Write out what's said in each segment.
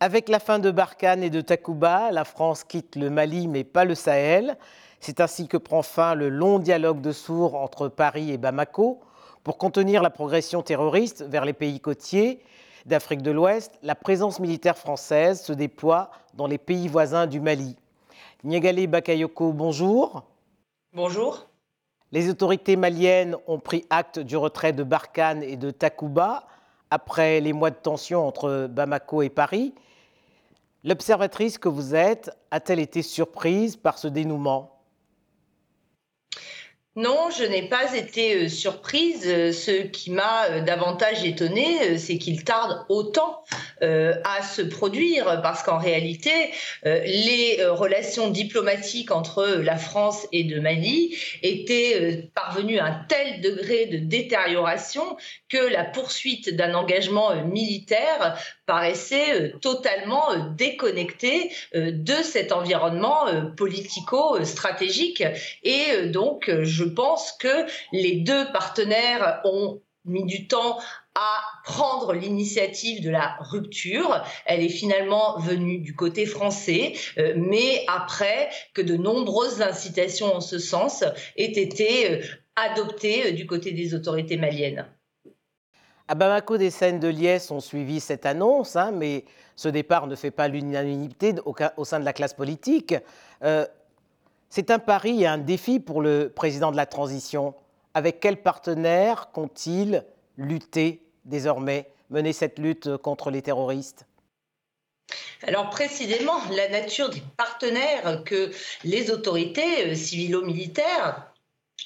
Avec la fin de Barkhane et de Takuba, la France quitte le Mali mais pas le Sahel. C'est ainsi que prend fin le long dialogue de sourds entre Paris et Bamako. Pour contenir la progression terroriste vers les pays côtiers d'Afrique de l'Ouest, la présence militaire française se déploie dans les pays voisins du Mali. Niagale Bakayoko, bonjour. Bonjour. Les autorités maliennes ont pris acte du retrait de Barkhane et de Takuba après les mois de tension entre Bamako et Paris. L'observatrice que vous êtes a-t-elle été surprise par ce dénouement? Non, je n'ai pas été euh, surprise. Euh, ce qui m'a euh, davantage étonnée, c'est qu'il tarde autant à se produire, parce qu'en réalité, les relations diplomatiques entre la France et de Mali étaient parvenues à un tel degré de détérioration que la poursuite d'un engagement militaire paraissait totalement déconnecté de cet environnement politico-stratégique. Et donc, je pense que les deux partenaires ont mis du temps à prendre l'initiative de la rupture. Elle est finalement venue du côté français, euh, mais après que de nombreuses incitations en ce sens aient été euh, adoptées euh, du côté des autorités maliennes. À Bamako, des scènes de liesse ont suivi cette annonce, hein, mais ce départ ne fait pas l'unanimité au, sein de la classe politique. C'est un pari et un défi pour le président de la transition. Avec quels partenaires compte-t-il lutter désormais, mener cette lutte contre les terroristes? Alors précisément, la nature des partenaires que les autorités euh, civilo-militaires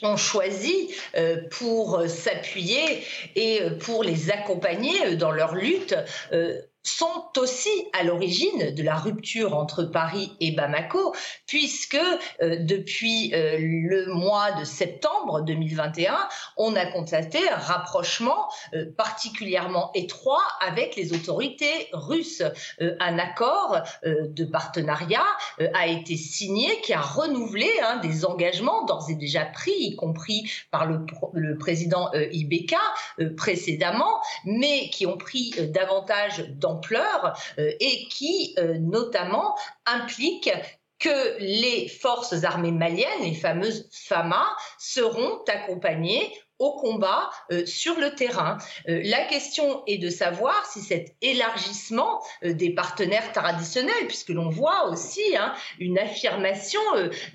ont choisi euh, pour s'appuyer et euh, pour les accompagner dans leur lutte sont aussi à l'origine de la rupture entre Paris et Bamako, puisque euh, depuis euh, le mois de septembre 2021, on a constaté un rapprochement euh, particulièrement étroit avec les autorités russes. un accord de partenariat a été signé qui a renouvelé hein, des engagements d'ores et déjà pris, y compris par le, le président Ibeka précédemment, mais qui ont pris davantage dans euh, et qui euh, notamment implique que les forces armées maliennes, les fameuses FAMA, seront accompagnées au combat euh, sur le terrain. Euh, la question est de savoir si cet élargissement euh, des partenaires traditionnels, puisque l'on voit aussi hein, une affirmation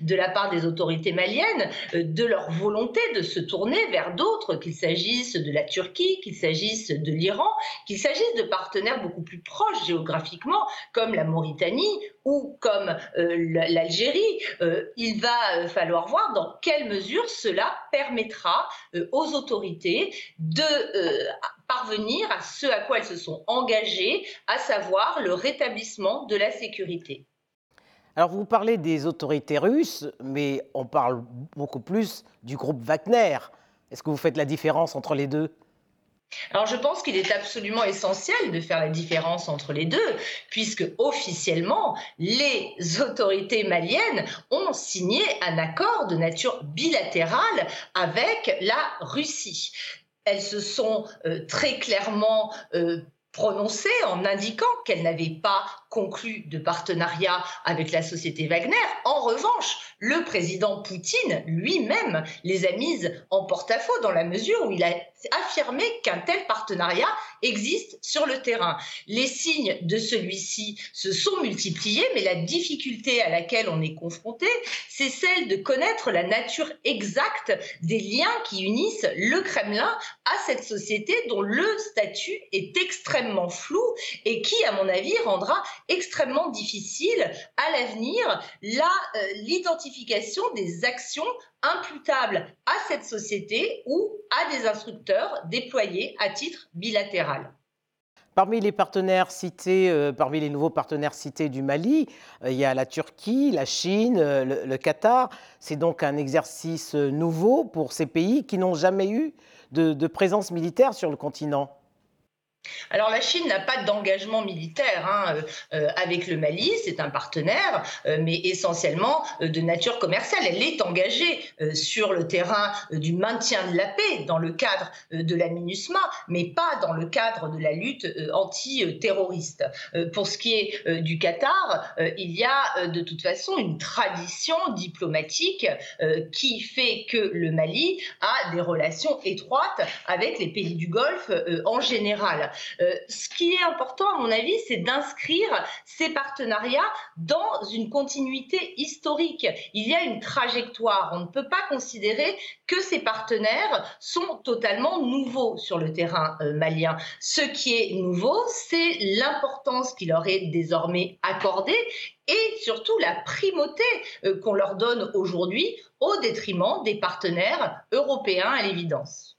de la part des autorités maliennes de leur volonté de se tourner vers d'autres, qu'il s'agisse de la Turquie, qu'il s'agisse de l'Iran, qu'il s'agisse de partenaires beaucoup plus proches géographiquement, comme la Mauritanie ou comme l'Algérie. il va falloir voir dans quelle mesure cela permettra aux autorités de euh, parvenir à ce à quoi elles se sont engagées, à savoir le rétablissement de la sécurité. Alors vous parlez des autorités russes, mais on parle beaucoup plus du groupe Wagner. Est-ce que vous faites la différence entre les deux? Alors je pense qu'il est absolument essentiel de faire la différence entre les deux, puisque officiellement, les autorités maliennes ont signé un accord de nature bilatérale avec la Russie. Elles se sont euh, très clairement euh, prononcées en indiquant qu'elles n'avaient pas conclu de partenariat avec la société Wagner. En revanche, le président Poutine lui-même les a mises en porte-à-faux dans la mesure où il a affirmé qu'un tel partenariat existe sur le terrain. Les signes de celui-ci se sont multipliés, mais la difficulté à laquelle on est confronté, c'est celle de connaître la nature exacte des liens qui unissent le Kremlin à cette société dont le statut est extrêmement flou et qui, à mon avis, rendra extrêmement difficile à l'avenir euh, l'identification des actions imputables à cette société ou à des instructeurs déployés à titre bilatéral. Parmi les partenaires cités, euh, parmi les nouveaux partenaires cités du Mali, euh, il y a la Turquie, la Chine, le, Qatar. C'est donc un exercice nouveau pour ces pays qui n'ont jamais eu de présence militaire sur le continent. Alors la Chine n'a pas d'engagement militaire hein, euh, euh, avec le Mali, c'est un partenaire, euh, mais essentiellement de nature commerciale. Elle est engagée sur le terrain du maintien de la paix dans le cadre de la MINUSMA, mais pas dans le cadre de la lutte anti-terroriste. pour ce qui est du Qatar, il y a de toute façon une tradition diplomatique qui fait que le Mali a des relations étroites avec les pays du Golfe en général. Euh, ce qui est important, à mon avis, c'est d'inscrire ces partenariats dans une continuité historique. Il y a une trajectoire. On ne peut pas considérer que ces partenaires sont totalement nouveaux sur le terrain euh, malien. Ce qui est nouveau, c'est l'importance qui leur est désormais accordée et surtout la primauté euh, qu'on leur donne aujourd'hui au détriment des partenaires européens à l'évidence.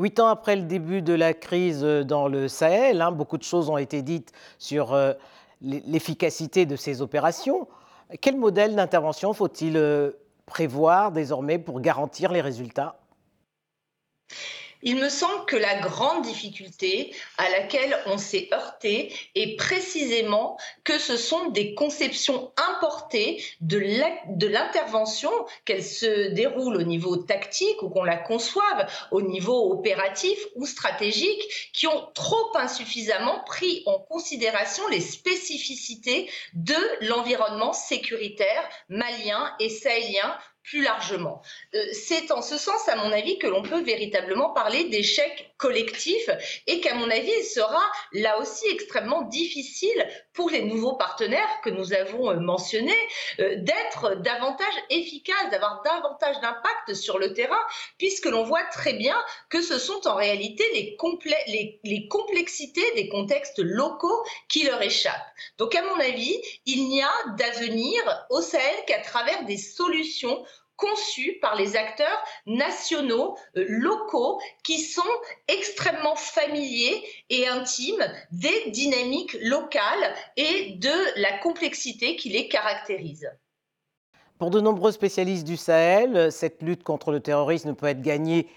Huit ans après le début de la crise dans le Sahel, hein, beaucoup de choses ont été dites sur euh, l'efficacité de ces opérations. Quel modèle d'intervention faut-il euh, prévoir désormais pour garantir les résultats? Il me semble que la grande difficulté à laquelle on s'est heurté est précisément que ce sont des conceptions importées de l'intervention, qu'elle se déroule au niveau tactique ou qu'on la conçoive au niveau opératif ou stratégique, qui ont trop insuffisamment pris en considération les spécificités de l'environnement sécuritaire malien et sahélien plus largement. Euh, c'est en ce sens, à mon avis, que l'on peut véritablement parler d'échec collectif et qu'à mon avis, il sera là aussi extrêmement difficile pour les nouveaux partenaires que nous avons euh, mentionnés euh, d'être davantage efficaces, d'avoir davantage d'impact sur le terrain, puisque l'on voit très bien que ce sont en réalité les, les, les complexités des contextes locaux qui leur échappent. Donc, à mon avis, il n'y a d'avenir au Sahel qu'à travers des solutions conçus par les acteurs nationaux, euh, locaux, qui sont extrêmement familiers et intimes des dynamiques locales et de la complexité qui les caractérise. Pour de nombreux spécialistes du Sahel, cette lutte contre le terrorisme ne peut être gagnée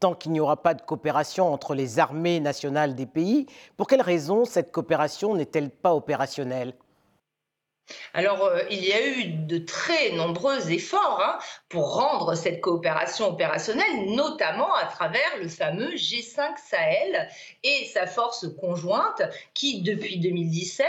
tant qu'il n'y aura pas de coopération entre les armées nationales des pays. Pour quelles raisons cette coopération n'est-elle pas opérationnelle? Alors, euh, il y a eu de très nombreux efforts hein, pour rendre cette coopération opérationnelle, notamment à travers le fameux G5 Sahel et sa force conjointe qui, depuis 2017,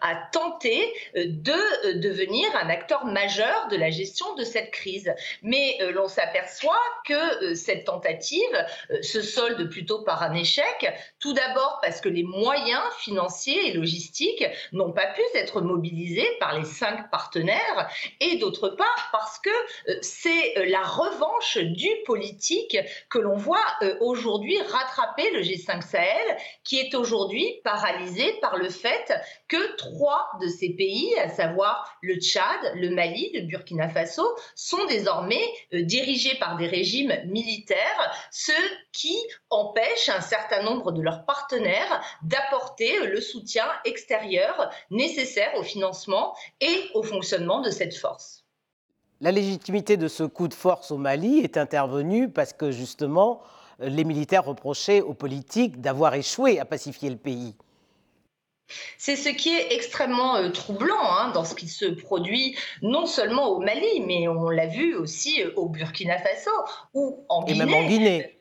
a tenté euh, de euh, devenir un acteur majeur de la gestion de cette crise. Mais l'on s'aperçoit que cette tentative se solde plutôt par un échec, tout d'abord parce que les moyens financiers et logistiques n'ont pas pu être mobilisés par les cinq partenaires, et d'autre part parce que euh, c'est euh, la revanche du politique que l'on voit euh, aujourd'hui rattraper le G5 Sahel, qui est aujourd'hui paralysé par le fait que trois de ces pays, à savoir le Tchad, le Mali, le Burkina Faso, sont désormais dirigés par des régimes militaires, ce qui empêche un certain nombre de leurs partenaires d'apporter le soutien extérieur nécessaire au financement et au fonctionnement de cette force. La légitimité de ce coup de force au Mali est intervenue parce que justement, les militaires reprochaient aux politiques d'avoir échoué à pacifier le pays. C'est ce qui est extrêmement euh, troublant hein, dans ce qui se produit non seulement au Mali, mais on l'a vu aussi euh, au Burkina Faso ou en Guinée. Et même en Guinée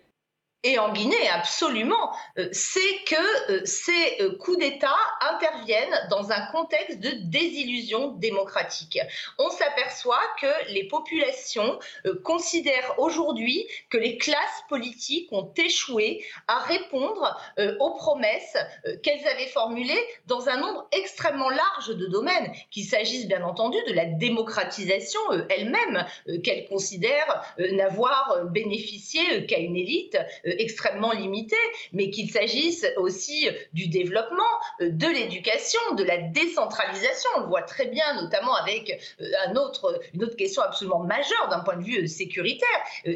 et en Guinée, absolument, euh, c'est que euh, ces euh, coups d'État interviennent dans un contexte de désillusion démocratique. On s'aperçoit que les populations considèrent aujourd'hui que les classes politiques ont échoué à répondre aux promesses qu'elles avaient formulées dans un nombre extrêmement large de domaines, qu'il s'agisse bien entendu de la démocratisation elle-même, qu'elles considèrent n'avoir bénéficié qu'à une élite euh, extrêmement limité, mais qu'il s'agisse aussi du développement, euh, de l'éducation, de la décentralisation. On le voit très bien, notamment avec euh, un autre, une autre question absolument majeure d'un point de vue sécuritaire,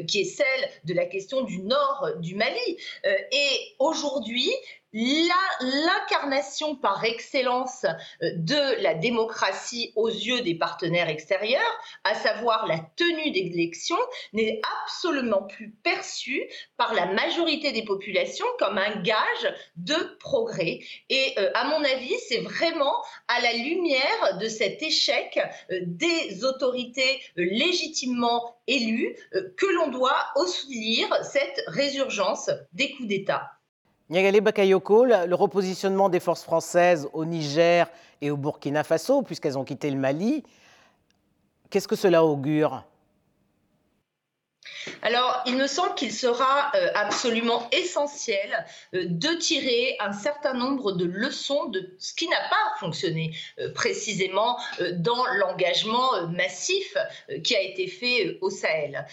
qui est celle de la question du nord du Mali. Et aujourd'hui, l'incarnation par excellence euh, de la démocratie aux yeux des partenaires extérieurs, à savoir la tenue d'élections, n'est absolument plus perçue par la majorité des populations comme un gage de progrès. Et euh, à mon avis, c'est vraiment à la lumière de cet échec euh, des autorités légitimement élues que l'on doit aussi lire cette résurgence des coups d'État. Niagale Bakayoko, le repositionnement des forces françaises au Niger et au Burkina Faso, puisqu'elles ont quitté le Mali, qu'est-ce que cela augure? Alors, il me semble qu'il sera euh, absolument essentiel euh, de tirer un certain nombre de leçons de ce qui n'a pas fonctionné euh, précisément dans l'engagement massif qui a été fait au Sahel.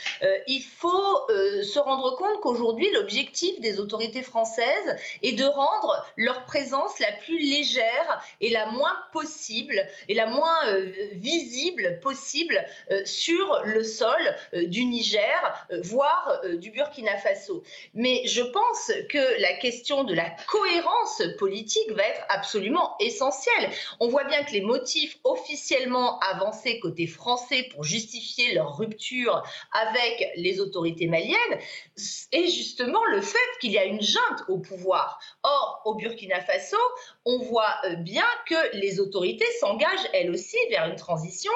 il faut se rendre compte qu'aujourd'hui, l'objectif des autorités françaises est de rendre leur présence la plus légère et la moins possible et la moins visible possible sur le sol du Niger euh, voire euh, du Burkina Faso. Mais je pense que la question de la cohérence politique va être absolument essentielle. On voit bien que les motifs officiellement avancés côté français pour justifier leur rupture avec les autorités maliennes est justement le fait qu'il y a une junte au pouvoir. Or, au Burkina Faso, on voit euh, bien que les autorités s'engagent elles aussi vers une transition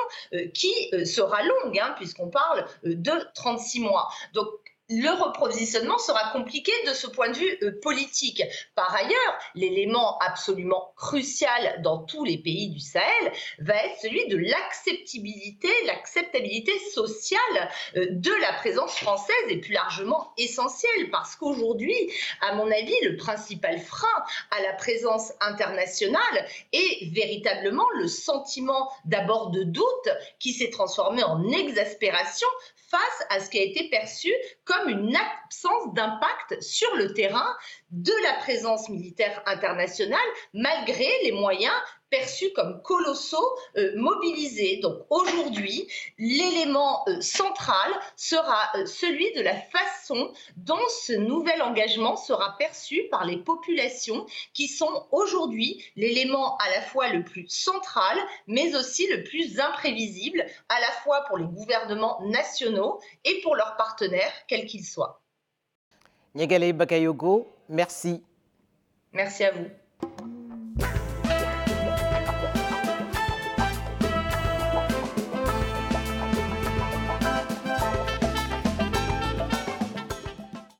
qui sera longue, hein, puisqu'on parle de 36 mois. Donc, le repositionnement sera compliqué de ce point de vue euh, politique. Par ailleurs, l'élément absolument crucial dans tous les pays du Sahel va être celui de l'acceptabilité, l'acceptabilité sociale euh, de la présence française et plus largement essentielle parce qu'aujourd'hui, à mon avis, le principal frein à la présence internationale est véritablement le sentiment d'abord de doute qui s'est transformé en exaspération face à ce qui a été perçu comme une absence d'impact sur le terrain de la présence militaire internationale, malgré les moyens perçus comme colossaux euh, mobilisés. Donc aujourd'hui, l'élément euh, central sera euh, celui de la façon dont ce nouvel engagement sera perçu par les populations qui sont aujourd'hui l'élément à la fois le plus central, mais aussi le plus imprévisible, à la fois pour les gouvernements nationaux et pour leurs partenaires, quels qu'ils soient. Nyagale Bakayogo, merci. Merci à vous.